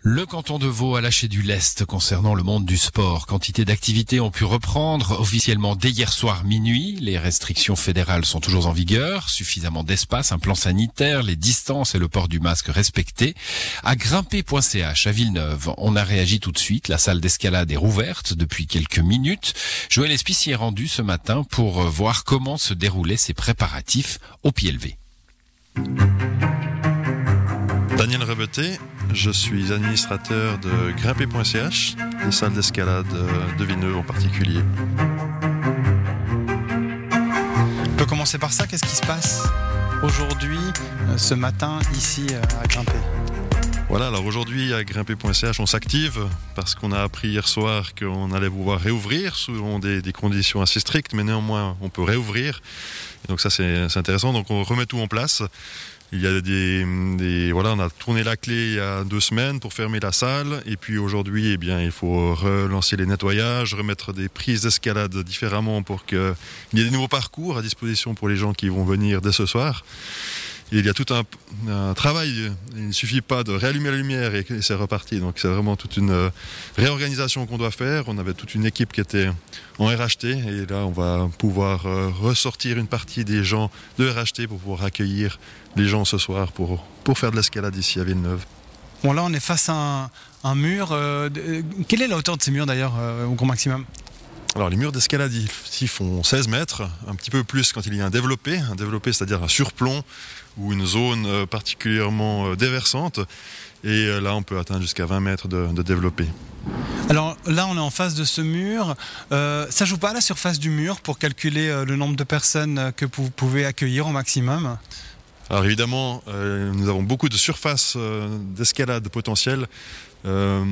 Le canton de Vaud a lâché du lest concernant le monde du sport. Quantité d'activités ont pu reprendre officiellement dès hier soir minuit. Les restrictions fédérales sont toujours en vigueur. Suffisamment d'espace, un plan sanitaire, les distances et le port du masque respectés. À grimper.ch à Villeneuve, on a réagi tout de suite. La salle d'escalade est rouverte depuis quelques minutes. Joël Espici est rendu ce matin pour voir comment se déroulaient ces préparatifs au pied levé. Daniel Rebeté, je suis administrateur de grimper.ch, des salles d'escalade de Villeneuve en particulier. On peut commencer par ça, qu'est-ce qui se passe aujourd'hui, euh, ce matin, ici euh, à Grimper Voilà, alors aujourd'hui à grimper.ch, on s'active parce qu'on a appris hier soir qu'on allait pouvoir réouvrir selon des, des, conditions assez strictes, mais néanmoins on peut réouvrir. Et donc ça c'est intéressant, donc on remet tout en place. Il y a des, voilà, on a tourné la clé il y a deux semaines pour fermer la salle, et puis aujourd'hui, eh bien, il faut relancer les nettoyages, remettre des prises d'escalade différemment pour qu'il y ait des nouveaux parcours à disposition pour les gens qui vont venir dès ce soir. Il y a tout un, travail. Il ne suffit pas de réallumer la lumière et, c'est reparti. Donc c'est vraiment toute une euh, réorganisation qu'on doit faire. On avait toute une équipe qui était en RHT et là on va pouvoir euh, ressortir une partie des gens de RHT pour pouvoir accueillir les gens ce soir pour, pour faire de l'escalade ici à Villeneuve. Bon là on est face à un, mur. Euh, quelle est la hauteur de ces murs d'ailleurs au grand maximum? Alors les murs d'escalade ici font 16 mètres, un petit peu plus quand il y a un développé, un développé c'est-à-dire un surplomb ou une zone euh, particulièrement déversante. Et là on peut atteindre jusqu'à 20 mètres de, de, développé. Alors là on est en face de ce mur. Euh, ça joue pas à la surface du mur pour calculer euh, le nombre de personnes que vous pouvez accueillir au maximum? Alors évidemment, euh, nous avons beaucoup de surfaces euh, d'escalade potentielles. Euh,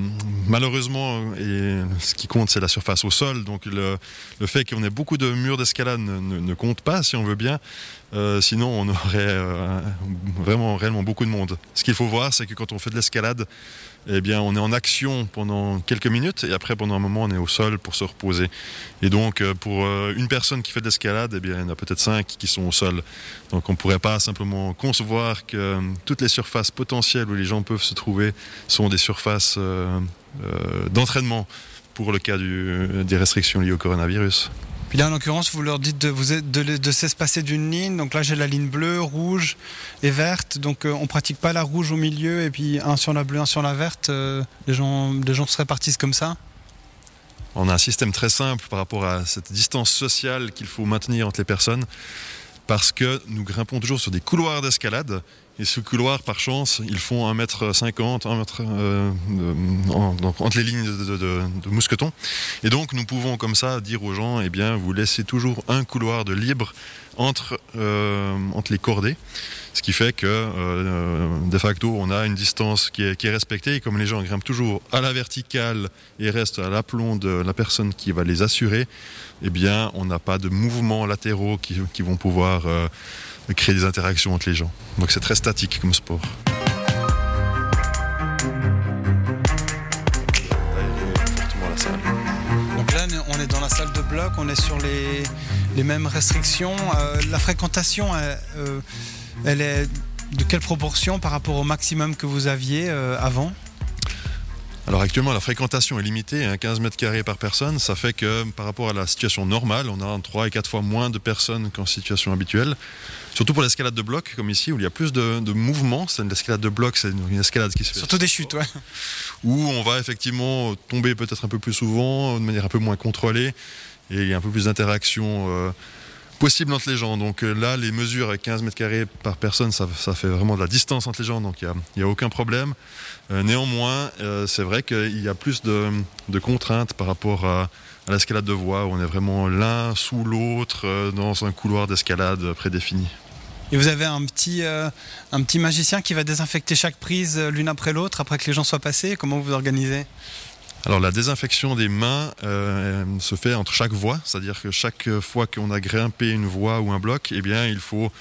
malheureusement, et ce qui compte, c'est la surface au sol. Donc le, fait qu'on ait beaucoup de murs d'escalade ne, compte pas, si on veut bien. Euh, sinon, on aurait vraiment réellement beaucoup de monde. Ce qu'il faut voir, c'est que quand on fait de l'escalade, eh bien, on est en action pendant quelques minutes et après, pendant un moment, on est au sol pour se reposer. Et donc, pour une personne qui fait de l'escalade, eh bien, il y en a peut-être cinq qui sont au sol. Donc, on ne pourrait pas simplement concevoir que toutes les surfaces potentielles où les gens peuvent se trouver sont des surfaces euh, euh, d'entraînement pour le cas des restrictions liées au coronavirus. Là, en l'occurrence, vous leur dites de, vous de, s'espacer d'une ligne. Donc là, j'ai la ligne bleue, rouge et verte. Donc euh, on pratique pas la rouge au milieu et puis un sur la bleue, un sur la verte. Euh, les gens se répartissent comme ça On a un système très simple par rapport à cette distance sociale qu'il faut maintenir entre les personnes parce que nous grimpons toujours sur des couloirs d'escalade. Et ce couloir, par chance, ils font 1m50, 1m, euh, en, donc, entre les lignes de, de, de, de, mousqueton. Et donc, nous pouvons comme ça dire aux gens, eh bien, vous laissez toujours un couloir de libre entre, euh, entre les cordées. Ce qui fait que, euh, de facto, on a une distance qui est, qui est, respectée. Et comme les gens grimpent toujours à la verticale et restent à l'aplomb de la personne qui va les assurer, eh bien, on n'a pas de mouvements latéraux qui, qui vont pouvoir euh, créer des interactions entre les gens. Donc c'est très statique comme sport. Donc là, on est dans la salle de bloc, on est sur les, les mêmes restrictions. Euh, la fréquentation, elle, euh, elle, est de quelle proportion par rapport au maximum que vous aviez euh, avant? Alors actuellement la fréquentation est limitée à 15 mètres carrés par personne, ça fait que par rapport à la situation normale, on a 3 et 4 fois moins de personnes qu'en situation habituelle. Surtout pour l'escalade de bloc, comme ici, où il y a plus de, de mouvements. C'est une escalade de bloc, c'est une escalade qui se fait. Surtout des chutes, ouais. Où on va effectivement tomber peut-être un peu plus souvent, de manière un peu moins contrôlée, et il y a un peu plus d'interaction euh, possible entre les gens. Donc euh, là, les mesures à 15 mètres carrés par personne, ça, fait vraiment de la distance entre les gens, donc il n'y a, aucun problème. Euh, néanmoins, euh, c'est vrai qu'il y a plus de, contraintes par rapport à, l'escalade de voie, où on est vraiment l'un sous l'autre dans un couloir d'escalade prédéfini. Et vous avez un petit, un petit magicien qui va désinfecter chaque prise l'une après l'autre, après que les gens soient passés Comment vous organisez? Alors la désinfection des mains euh, se fait entre chaque voie, c'est-à-dire que chaque fois qu'on a grimpé une voie ou un bloc, eh bien il faut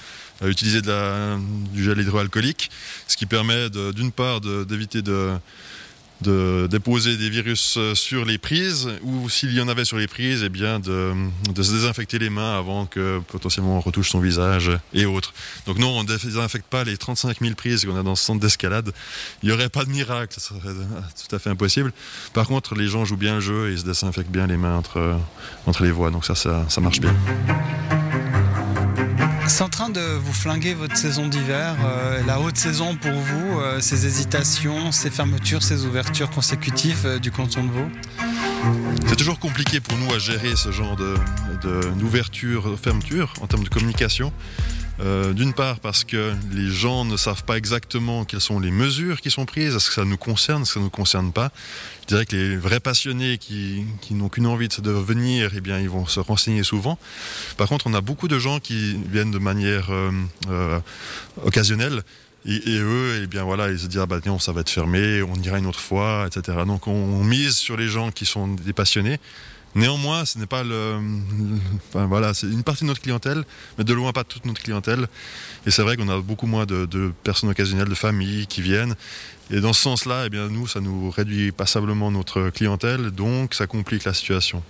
euh, utiliser du gel hydroalcoolique, ce qui permet d'une part d'éviter de, de déposer des virus euh, sur les prises ou s'il y en avait sur les prises, eh bien de, de, se désinfecter les mains avant que potentiellement on retouche son visage et autres. Donc non, on ne désinfecte pas les 35 000 prises qu'on a dans ce centre d'escalade. Il n'y aurait pas de miracle, ce serait tout à fait impossible. Par contre, les gens jouent bien le jeu et ils se désinfectent bien les mains entre, entre les voies, donc ça, ça, ça marche bien. C'est en train de vous flinguer votre saison d'hiver, euh, la haute saison pour vous, euh, ces hésitations, ces fermetures, ces ouvertures consécutives euh, du canton de Vaud C'est toujours compliqué pour nous à gérer ce genre d'ouverture, de, de fermeture en termes de communication. Euh, D'une part parce que les gens ne savent pas exactement quelles sont les mesures qui sont prises, est-ce que ça nous concerne, est-ce que ça ne nous concerne pas. Je dirais que les vrais passionnés qui, qui n'ont qu'une envie de venir, eh bien, ils vont se renseigner souvent. Par contre, on a beaucoup de gens qui viennent de manière euh, euh, occasionnelle. Et, eux, eh bien voilà, ils se disent ah bah non, ça va être fermé, on ira une autre fois, etc. Donc on, on mise sur les gens qui sont des passionnés. Néanmoins, ce n'est pas le, enfin, voilà, c'est une partie de notre clientèle, mais de loin pas toute notre clientèle. Et c'est vrai qu'on a beaucoup moins de, personnes occasionnelles, de familles qui viennent. Et dans ce sens-là, eh bien nous, ça nous réduit passablement notre clientèle, donc ça complique la situation.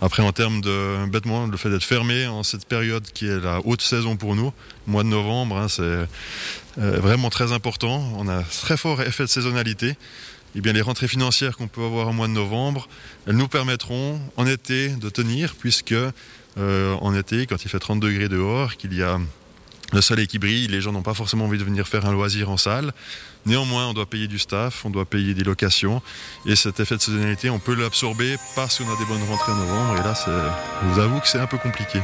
Après, en termes de bêtement, le fait d'être fermé en cette période qui est la haute saison pour nous, mois de novembre, hein, c'est euh, vraiment très important. On a un très fort effet de saisonnalité eh les rentrées financières qu'on peut avoir au mois de novembre, elles nous permettront en été de tenir, puisque euh, en été, quand il fait 30 degrés dehors, qu'il y a le soleil qui brille, les gens n'ont pas forcément envie de venir faire un loisir en salle. Néanmoins, on doit payer du staff, on doit payer des locations, et cet effet de saisonnalité, on peut l'absorber parce qu'on a des bonnes rentrées en novembre, et là, je vous avoue que c'est un peu compliqué.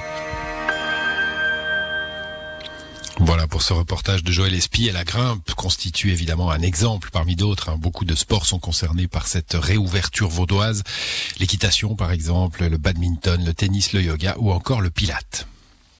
Voilà pour ce reportage de Joël Espy la grimpe constitue évidemment un exemple parmi d'autres. Hein. Beaucoup de sports sont concernés par cette réouverture vaudoise. L'équitation par exemple, le badminton, le tennis, le yoga ou encore le pilate.